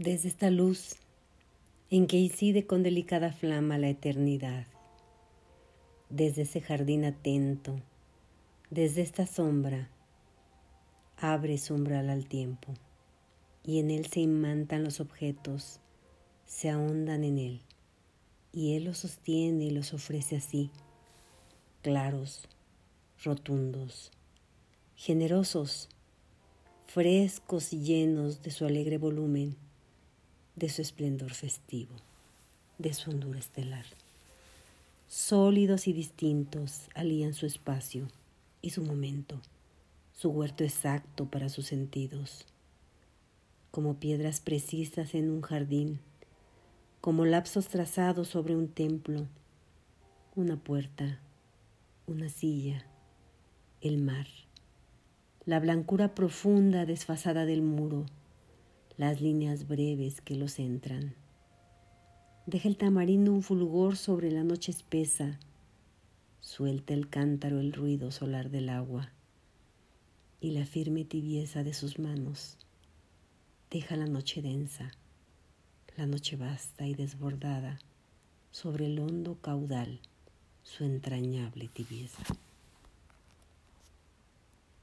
desde esta luz en que incide con delicada flama la eternidad, desde ese jardín atento, desde esta sombra, abre su umbral al tiempo y en él se imantan los objetos, se ahondan en él y él los sostiene y los ofrece así, claros, rotundos, generosos, frescos y llenos de su alegre volumen, de su esplendor festivo, de su hondura estelar. Sólidos y distintos alían su espacio y su momento, su huerto exacto para sus sentidos, como piedras precisas en un jardín, como lapsos trazados sobre un templo, una puerta, una silla, el mar la blancura profunda desfasada del muro, las líneas breves que los entran. Deja el tamarindo un fulgor sobre la noche espesa, suelta el cántaro el ruido solar del agua y la firme tibieza de sus manos. Deja la noche densa, la noche vasta y desbordada sobre el hondo caudal su entrañable tibieza.